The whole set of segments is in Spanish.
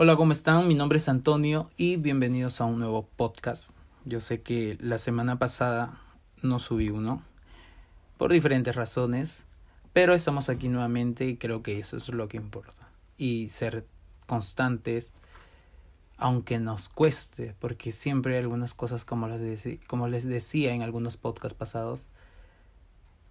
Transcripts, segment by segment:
Hola, ¿cómo están? Mi nombre es Antonio y bienvenidos a un nuevo podcast. Yo sé que la semana pasada no subí uno por diferentes razones, pero estamos aquí nuevamente y creo que eso es lo que importa. Y ser constantes, aunque nos cueste, porque siempre hay algunas cosas, como les, como les decía en algunos podcasts pasados,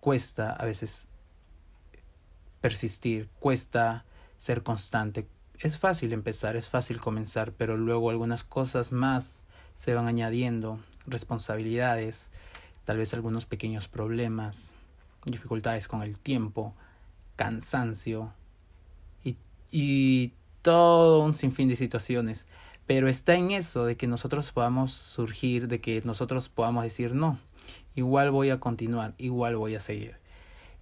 cuesta a veces persistir, cuesta ser constante, es fácil empezar, es fácil comenzar, pero luego algunas cosas más se van añadiendo, responsabilidades, tal vez algunos pequeños problemas, dificultades con el tiempo, cansancio y, y todo un sinfín de situaciones. Pero está en eso de que nosotros podamos surgir, de que nosotros podamos decir no, igual voy a continuar, igual voy a seguir.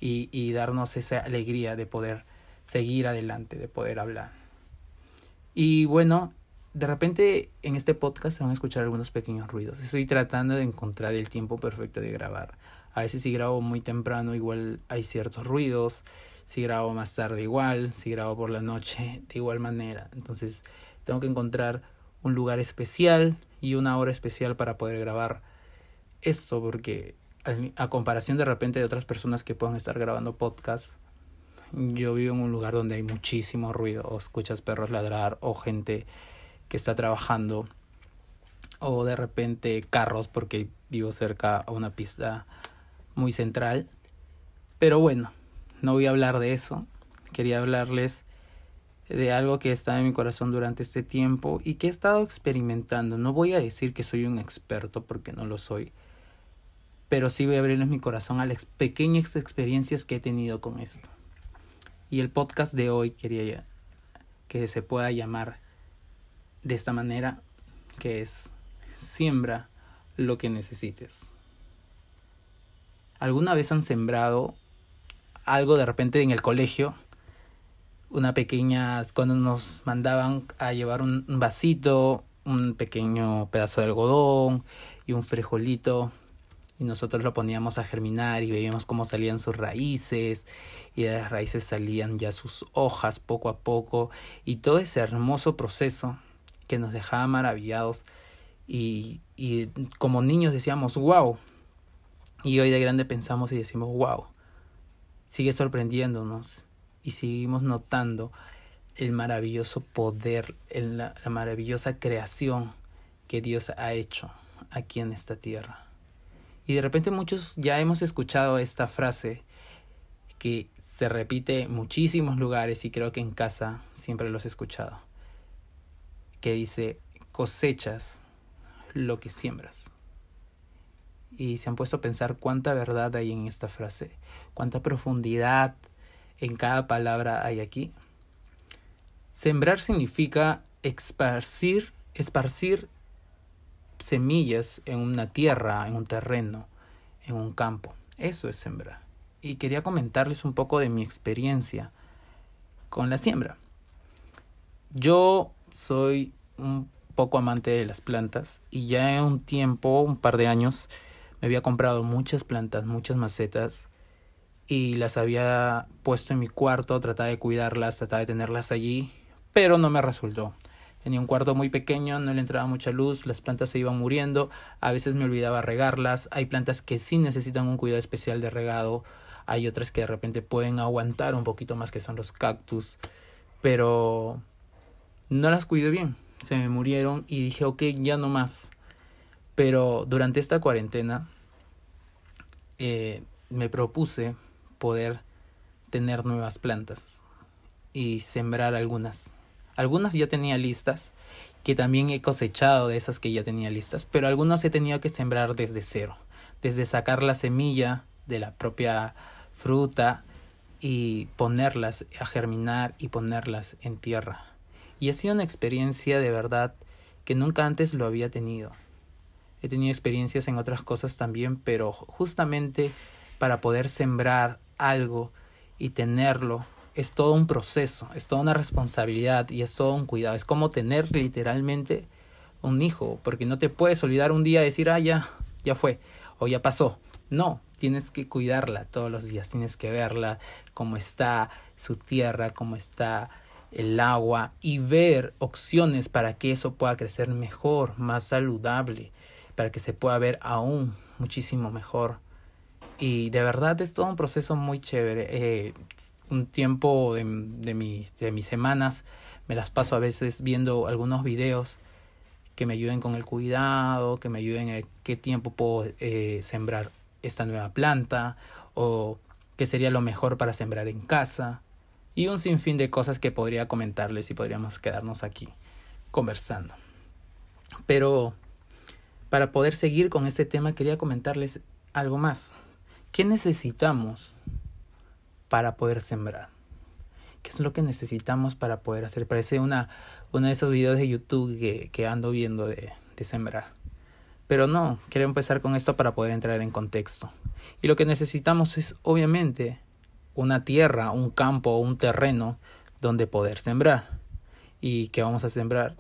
Y, y darnos esa alegría de poder seguir adelante, de poder hablar. Y bueno, de repente en este podcast se van a escuchar algunos pequeños ruidos. Estoy tratando de encontrar el tiempo perfecto de grabar. A veces si grabo muy temprano igual hay ciertos ruidos. Si grabo más tarde igual. Si grabo por la noche de igual manera. Entonces tengo que encontrar un lugar especial y una hora especial para poder grabar esto porque a comparación de repente de otras personas que puedan estar grabando podcast yo vivo en un lugar donde hay muchísimo ruido, o escuchas perros ladrar, o gente que está trabajando, o de repente carros, porque vivo cerca a una pista muy central. Pero bueno, no voy a hablar de eso. Quería hablarles de algo que está en mi corazón durante este tiempo y que he estado experimentando. No voy a decir que soy un experto porque no lo soy, pero sí voy a abrirles mi corazón a las pequeñas experiencias que he tenido con esto. Y el podcast de hoy quería que se pueda llamar de esta manera, que es siembra lo que necesites. ¿Alguna vez han sembrado algo de repente en el colegio? Una pequeña, cuando nos mandaban a llevar un vasito, un pequeño pedazo de algodón y un frijolito y nosotros lo poníamos a germinar y veíamos cómo salían sus raíces y de las raíces salían ya sus hojas poco a poco y todo ese hermoso proceso que nos dejaba maravillados y, y como niños decíamos wow y hoy de grande pensamos y decimos wow sigue sorprendiéndonos y seguimos notando el maravilloso poder, la maravillosa creación que Dios ha hecho aquí en esta tierra. Y de repente muchos ya hemos escuchado esta frase que se repite en muchísimos lugares y creo que en casa siempre los he escuchado. Que dice, cosechas lo que siembras. Y se han puesto a pensar cuánta verdad hay en esta frase, cuánta profundidad en cada palabra hay aquí. Sembrar significa esparcir, esparcir semillas en una tierra, en un terreno, en un campo. Eso es sembrar. Y quería comentarles un poco de mi experiencia con la siembra. Yo soy un poco amante de las plantas y ya en un tiempo, un par de años, me había comprado muchas plantas, muchas macetas y las había puesto en mi cuarto, trataba de cuidarlas, trataba de tenerlas allí, pero no me resultó. Tenía un cuarto muy pequeño, no le entraba mucha luz, las plantas se iban muriendo, a veces me olvidaba regarlas, hay plantas que sí necesitan un cuidado especial de regado, hay otras que de repente pueden aguantar un poquito más que son los cactus, pero no las cuidé bien, se me murieron y dije, ok, ya no más. Pero durante esta cuarentena eh, me propuse poder tener nuevas plantas y sembrar algunas algunas ya tenía listas, que también he cosechado de esas que ya tenía listas, pero algunas he tenido que sembrar desde cero, desde sacar la semilla de la propia fruta y ponerlas a germinar y ponerlas en tierra. Y ha sido una experiencia de verdad que nunca antes lo había tenido. He tenido experiencias en otras cosas también, pero justamente para poder sembrar algo y tenerlo es todo un proceso, es toda una responsabilidad y es todo un cuidado. Es como tener literalmente un hijo, porque no te puedes olvidar un día de decir, ah, ya, ya fue, o ya pasó. No, tienes que cuidarla todos los días, tienes que verla, cómo está su tierra, cómo está el agua y ver opciones para que eso pueda crecer mejor, más saludable, para que se pueda ver aún muchísimo mejor. Y de verdad es todo un proceso muy chévere. Eh, un tiempo de, de, de mis semanas me las paso a veces viendo algunos videos que me ayuden con el cuidado, que me ayuden a qué tiempo puedo eh, sembrar esta nueva planta o qué sería lo mejor para sembrar en casa y un sinfín de cosas que podría comentarles y podríamos quedarnos aquí conversando. Pero para poder seguir con este tema quería comentarles algo más. ¿Qué necesitamos para poder sembrar? ¿Qué es lo que necesitamos para poder hacer? Parece una, uno de esos videos de YouTube que, ando viendo de, de sembrar. Pero no, quiero empezar con esto para poder entrar en contexto. Y lo que necesitamos es, obviamente, una tierra, un campo, un terreno donde poder sembrar. ¿Y qué vamos a sembrar?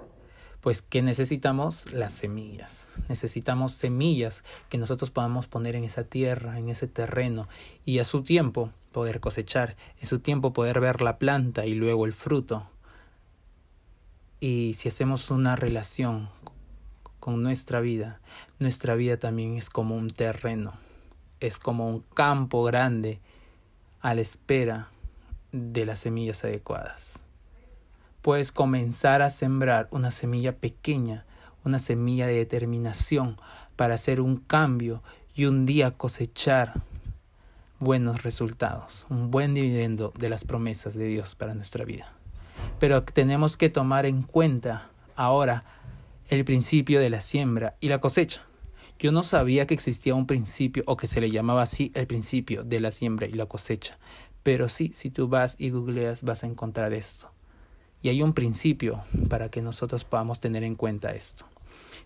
Pues que necesitamos las semillas. Necesitamos semillas que nosotros podamos poner en esa tierra, en ese terreno, y a su tiempo poder cosechar, en su tiempo poder ver la planta y luego el fruto. Y si hacemos una relación con nuestra vida, nuestra vida también es como un terreno, es como un campo grande a la espera de las semillas adecuadas. Puedes comenzar a sembrar una semilla pequeña, una semilla de determinación para hacer un cambio y un día cosechar buenos resultados, un buen dividendo de las promesas de Dios para nuestra vida. Pero tenemos que tomar en cuenta ahora el principio de la siembra y la cosecha. Yo no sabía que existía un principio o que se le llamaba así el principio de la siembra y la cosecha. Pero sí, si tú vas y googleas vas a encontrar esto. Y hay un principio para que nosotros podamos tener en cuenta esto.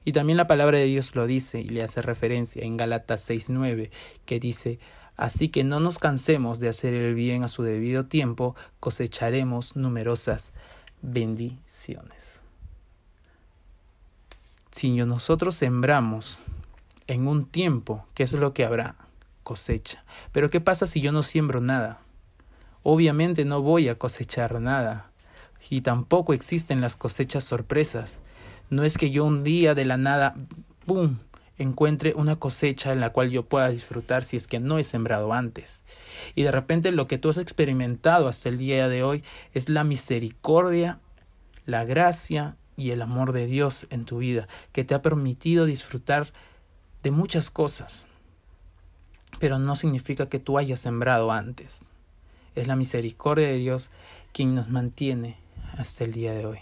Y también la palabra de Dios lo dice y le hace referencia en Gálatas 6:9, que dice, Así que no nos cansemos de hacer el bien a su debido tiempo, cosecharemos numerosas bendiciones. Si nosotros sembramos en un tiempo, ¿qué es lo que habrá? Cosecha. Pero ¿qué pasa si yo no siembro nada? Obviamente no voy a cosechar nada. Y tampoco existen las cosechas sorpresas. No es que yo un día de la nada, ¡pum!, encuentre una cosecha en la cual yo pueda disfrutar si es que no he sembrado antes. Y de repente lo que tú has experimentado hasta el día de hoy es la misericordia, la gracia y el amor de Dios en tu vida, que te ha permitido disfrutar de muchas cosas. Pero no significa que tú hayas sembrado antes. Es la misericordia de Dios quien nos mantiene hasta el día de hoy.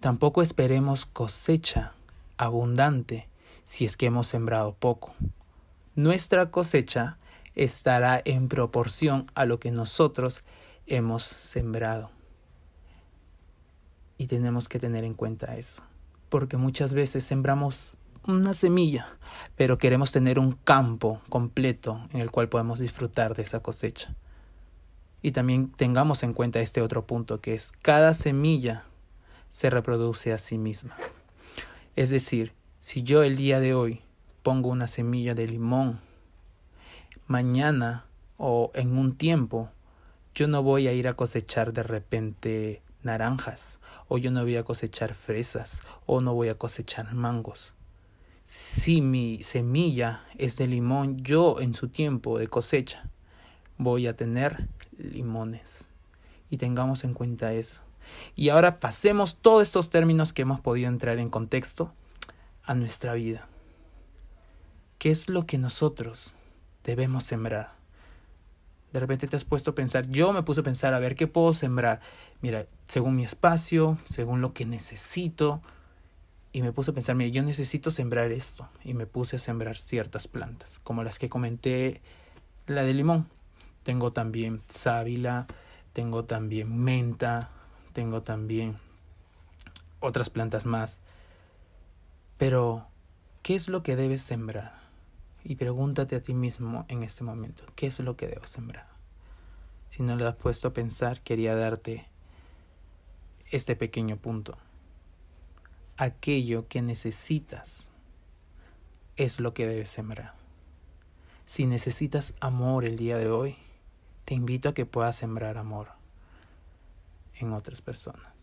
Tampoco esperemos cosecha abundante si es que hemos sembrado poco. Nuestra cosecha estará en proporción a lo que nosotros hemos sembrado. Y tenemos que tener en cuenta eso, porque muchas veces sembramos una semilla, pero queremos tener un campo completo en el cual podemos disfrutar de esa cosecha. Y también tengamos en cuenta este otro punto, que es cada semilla se reproduce a sí misma. Es decir, si yo el día de hoy pongo una semilla de limón, mañana o en un tiempo, yo no voy a ir a cosechar de repente naranjas, o yo no voy a cosechar fresas, o no voy a cosechar mangos. Si mi semilla es de limón, yo en su tiempo de cosecha voy a tener limones. Y tengamos en cuenta eso. Y ahora pasemos todos estos términos que hemos podido entrar en contexto a nuestra vida. ¿Qué es lo que nosotros debemos sembrar? De repente te has puesto a pensar, yo me puse a pensar, a ver, ¿qué puedo sembrar? Mira, según mi espacio, según lo que necesito, y me puse a pensar, mira, yo necesito sembrar esto, y me puse a sembrar ciertas plantas, como las que comenté, la de limón. Tengo también sábila, tengo también menta, tengo también otras plantas más. Pero, ¿qué es lo que debes sembrar? Y pregúntate a ti mismo en este momento, ¿qué es lo que debo sembrar? Si no lo has puesto a pensar, quería darte este pequeño punto. Aquello que necesitas es lo que debes sembrar. Si necesitas amor el día de hoy, te invito a que puedas sembrar amor. en otras personas.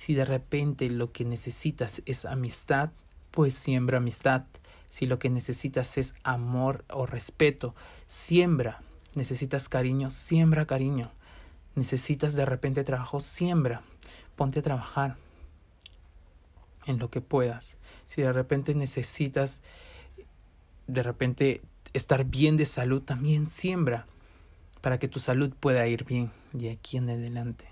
Si de repente lo que necesitas es amistad, pues siembra amistad. Si lo que necesitas es amor o respeto, siembra. Necesitas cariño, siembra cariño. Necesitas de repente trabajo, siembra. Ponte a trabajar en lo que puedas. Si de repente necesitas de repente estar bien de salud, también siembra para que tu salud pueda ir bien de aquí en adelante.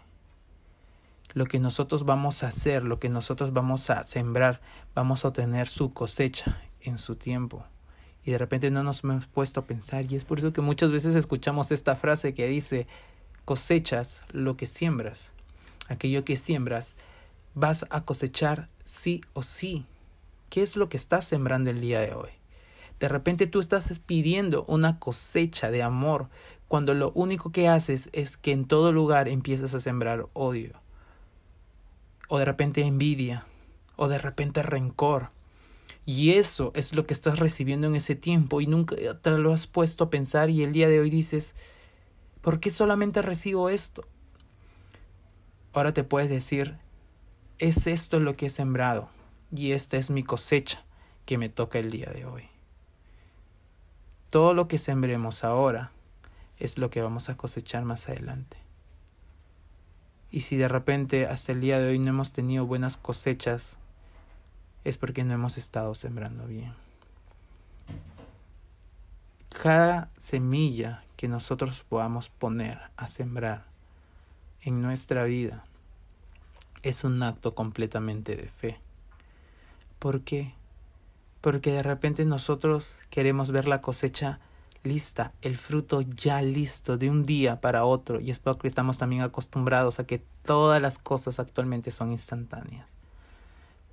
Lo que nosotros vamos a hacer, lo que nosotros vamos a sembrar, vamos a obtener su cosecha en su tiempo. Y de repente no nos hemos puesto a pensar y es por eso que muchas veces escuchamos esta frase que dice, cosechas lo que siembras. Aquello que siembras vas a cosechar sí o sí. ¿Qué es lo que estás sembrando el día de hoy? De repente tú estás pidiendo una cosecha de amor cuando lo único que haces es que en todo lugar empiezas a sembrar odio. O de repente envidia. O de repente rencor. Y eso es lo que estás recibiendo en ese tiempo y nunca te lo has puesto a pensar y el día de hoy dices, ¿por qué solamente recibo esto? Ahora te puedes decir, es esto lo que he sembrado y esta es mi cosecha que me toca el día de hoy. Todo lo que sembremos ahora es lo que vamos a cosechar más adelante. Y si de repente hasta el día de hoy no hemos tenido buenas cosechas, es porque no hemos estado sembrando bien. Cada semilla que nosotros podamos poner a sembrar en nuestra vida es un acto completamente de fe. ¿Por qué? porque de repente nosotros queremos ver la cosecha lista, el fruto ya listo de un día para otro y es porque estamos también acostumbrados a que todas las cosas actualmente son instantáneas.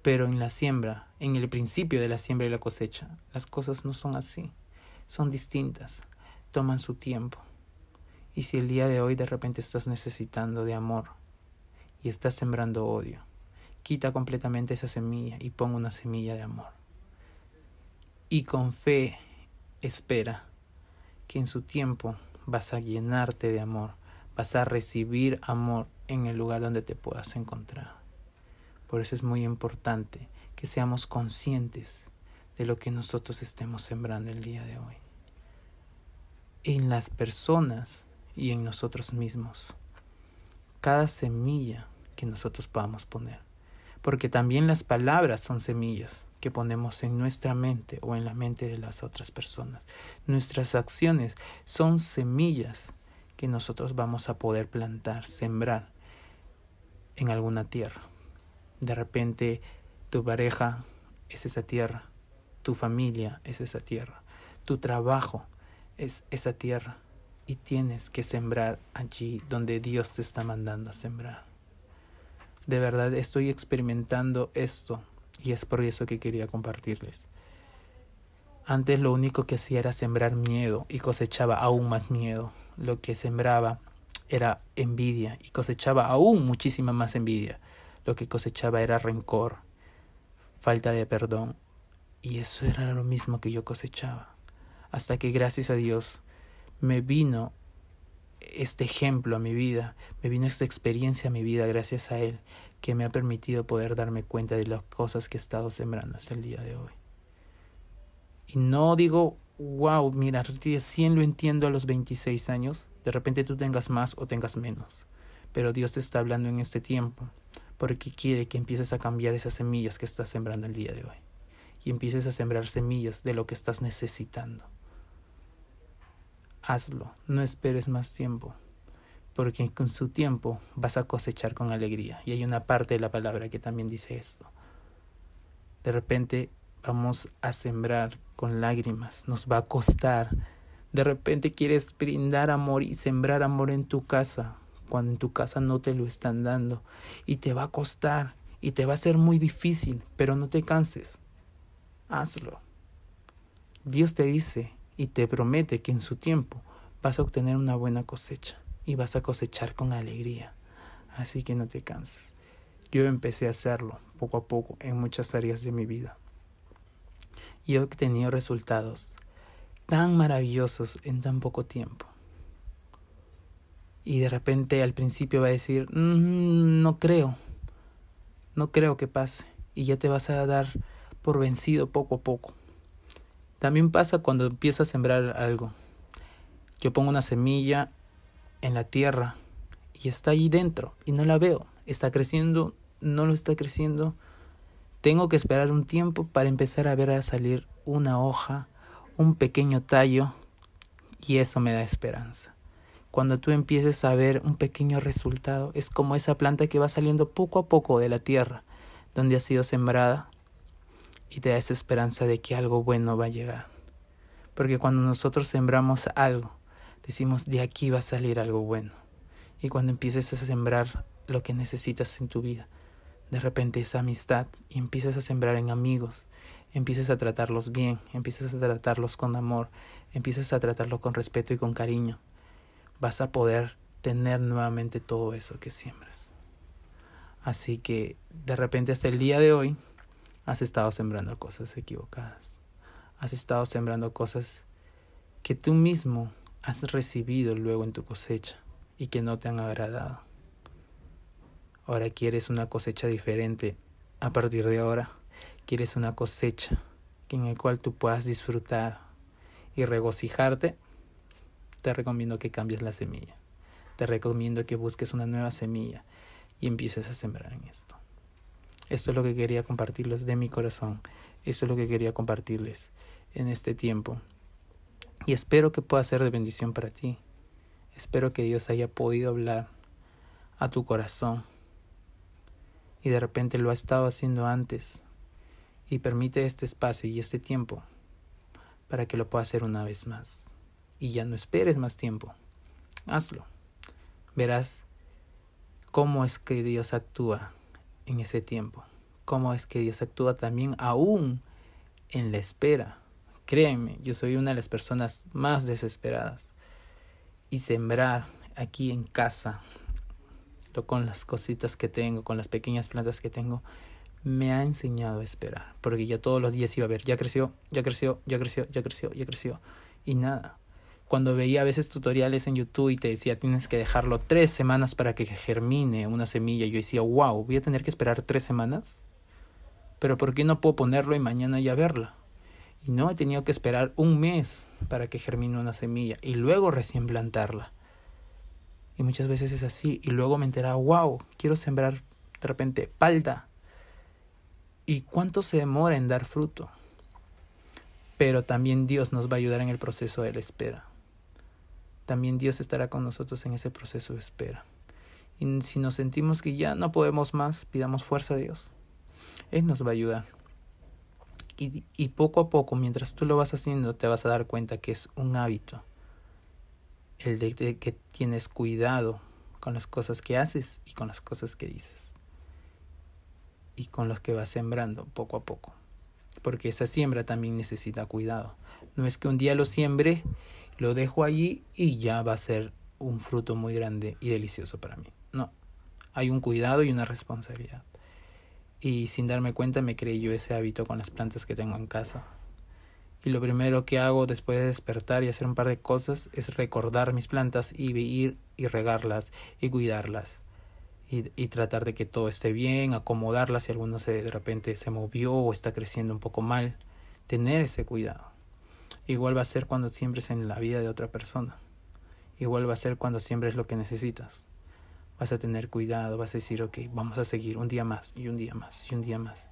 Pero en la siembra, en el principio de la siembra y la cosecha, las cosas no son así, son distintas, toman su tiempo. Y si el día de hoy de repente estás necesitando de amor y estás sembrando odio, quita completamente esa semilla y pon una semilla de amor y con fe espera que en su tiempo vas a llenarte de amor, vas a recibir amor en el lugar donde te puedas encontrar. Por eso es muy importante que seamos conscientes de lo que nosotros estemos sembrando el día de hoy. En las personas y en nosotros mismos. Cada semilla que nosotros podamos poner. Porque también las palabras son semillas que ponemos en nuestra mente o en la mente de las otras personas. Nuestras acciones son semillas que nosotros vamos a poder plantar, sembrar en alguna tierra. De repente tu pareja es esa tierra, tu familia es esa tierra, tu trabajo es esa tierra y tienes que sembrar allí donde Dios te está mandando a sembrar. De verdad estoy experimentando esto y es por eso que quería compartirles. Antes lo único que hacía era sembrar miedo y cosechaba aún más miedo. Lo que sembraba era envidia y cosechaba aún muchísima más envidia. Lo que cosechaba era rencor, falta de perdón. Y eso era lo mismo que yo cosechaba. Hasta que gracias a Dios me vino este ejemplo a mi vida, me vino esta experiencia a mi vida gracias a Él que me ha permitido poder darme cuenta de las cosas que he estado sembrando hasta el día de hoy. Y no digo, wow, mira, recién lo entiendo a los 26 años, de repente tú tengas más o tengas menos, pero Dios te está hablando en este tiempo, porque quiere que empieces a cambiar esas semillas que estás sembrando el día de hoy, y empieces a sembrar semillas de lo que estás necesitando. Hazlo, no esperes más tiempo porque con su tiempo vas a cosechar con alegría. Y hay una parte de la palabra que también dice esto. De repente vamos a sembrar con lágrimas, nos va a costar. De repente quieres brindar amor y sembrar amor en tu casa, cuando en tu casa no te lo están dando. Y te va a costar y te va a ser muy difícil, pero no te canses. Hazlo. Dios te dice y te promete que en su tiempo vas a obtener una buena cosecha y vas a cosechar con alegría. Así que no te canses. Yo empecé a hacerlo poco a poco en muchas áreas de mi vida. Y he obtenido resultados tan maravillosos en tan poco tiempo. Y de repente al principio va a decir, mm, no creo, no creo que pase. Y ya te vas a dar por vencido poco a poco. También pasa cuando empiezas a sembrar algo. Yo pongo una semilla en la tierra y está ahí dentro y no la veo. Está creciendo, no lo está creciendo. Tengo que esperar un tiempo para empezar a ver a salir una hoja, un pequeño tallo y eso me da esperanza. Cuando tú empieces a ver un pequeño resultado, es como esa planta que va saliendo poco a poco de la tierra donde ha sido sembrada y te da esa esperanza de que algo bueno va a llegar. Porque cuando nosotros sembramos algo, decimos, de aquí va a salir algo bueno. Y cuando empieces a sembrar lo que necesitas en tu vida, de repente esa amistad y empiezas a sembrar en amigos, empiezas a tratarlos bien, empiezas a tratarlos con amor, empiezas a tratarlos con respeto y con cariño, vas a poder tener nuevamente todo eso que siembras. Así que de repente hasta el día de hoy has estado sembrando cosas equivocadas. Has estado sembrando cosas que tú mismo has recibido luego en tu cosecha y que no te han agradado. Ahora quieres una cosecha diferente a partir de ahora. Quieres una cosecha en la cual tú puedas disfrutar y regocijarte. Te recomiendo que cambies la semilla. Te recomiendo que busques una nueva semilla y empieces a sembrar en esto. Esto es lo que quería compartirles de mi corazón. Esto es lo que quería compartirles en este tiempo. Y espero que pueda ser de bendición para ti. Espero que Dios haya podido hablar a tu corazón. Y de repente lo ha estado haciendo antes. Y permite este espacio y este tiempo para que lo pueda hacer una vez más. Y ya no esperes más tiempo. Hazlo. Verás cómo es que Dios actúa en ese tiempo. Cómo es que Dios actúa también aún en la espera. Créeme, yo soy una de las personas más desesperadas. Y sembrar aquí en casa, con las cositas que tengo, con las pequeñas plantas que tengo, me ha enseñado a esperar. Porque ya todos los días iba a ver, ya creció, ya creció, ya creció, ya creció, ya creció. Y nada cuando veía a veces tutoriales en YouTube y te decía tienes que dejarlo tres semanas para que germine una semilla, yo decía, wow, voy a tener que esperar tres semanas. Pero ¿por qué no puedo ponerlo y mañana ya verla? Y no, he tenido que esperar un mes para que germine una semilla y luego recién plantarla. Y muchas veces es así. Y luego me enteraba, wow, quiero sembrar de repente palda. ¿Y cuánto se demora en dar fruto? Pero también Dios nos va a ayudar en el proceso de la espera también Dios estará con nosotros en ese proceso de espera. Y si nos sentimos que ya no podemos más, pidamos fuerza a Dios. Él nos va a ayudar. Y, poco a poco, mientras tú lo vas haciendo, te vas a dar cuenta que es un hábito. El de, de que tienes cuidado con las cosas que haces y con las cosas que dices. Y con los que vas sembrando poco a poco. Porque esa siembra también necesita cuidado. No es que un día lo siembre lo dejo allí y ya va a ser un fruto muy grande y delicioso para mí. No, hay un cuidado y una responsabilidad. Y sin darme cuenta me creé yo ese hábito con las plantas que tengo en casa. Y lo primero que hago después de despertar y hacer un par de cosas es recordar mis plantas y ir y regarlas y cuidarlas. Y, y, tratar de que todo esté bien, acomodarlas si alguno se, de repente se movió o está creciendo un poco mal. Tener ese cuidado. Igual va a ser cuando siembres en la vida de otra persona. Igual va a ser cuando siembres lo que necesitas. Vas a tener cuidado, vas a decir, ok, vamos a seguir un día más y un día más y un día más.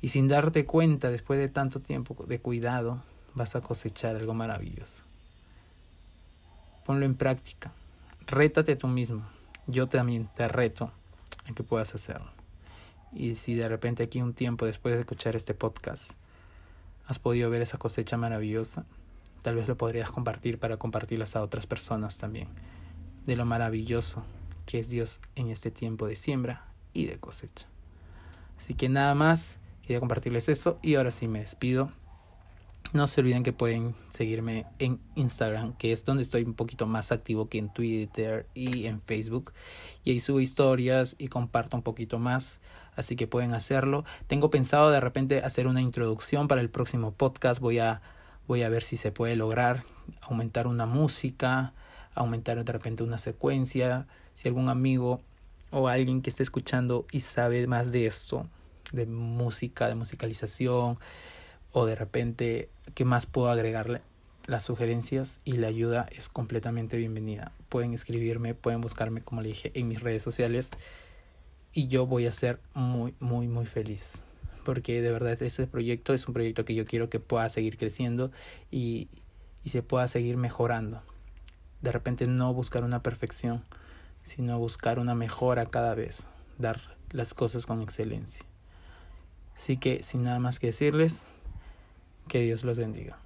Y sin darte cuenta, después de tanto tiempo de cuidado, vas a cosechar algo maravilloso. Ponlo en práctica. Rétate tú mismo. Yo también te reto a que puedas hacerlo. Y si de repente aquí un tiempo después de escuchar este podcast has podido ver esa cosecha maravillosa, tal vez lo podrías compartir para compartirlas a otras personas también, de lo maravilloso que es Dios en este tiempo de siembra y de cosecha. Así que nada más, quería compartirles eso y ahora sí me despido. No se olviden que pueden seguirme en Instagram, que es donde estoy un poquito más activo que en Twitter y en Facebook. Y ahí subo historias y comparto un poquito más así que pueden hacerlo. Tengo pensado de repente hacer una introducción para el próximo podcast. Voy a, voy a ver si se puede lograr aumentar una música, aumentar de repente una secuencia, si algún amigo o alguien que esté escuchando y sabe más de esto, de música, de musicalización, o de repente qué más puedo agregarle, las sugerencias y la ayuda es completamente bienvenida. Pueden escribirme, pueden buscarme, como le dije, en mis redes sociales y yo voy a ser muy, muy, muy feliz. Porque de verdad ese proyecto es un proyecto que yo quiero que pueda seguir creciendo y, y se pueda seguir mejorando. De repente no buscar una perfección, sino buscar una mejora cada vez, dar las cosas con excelencia. Así que sin nada más que decirles, que Dios los bendiga.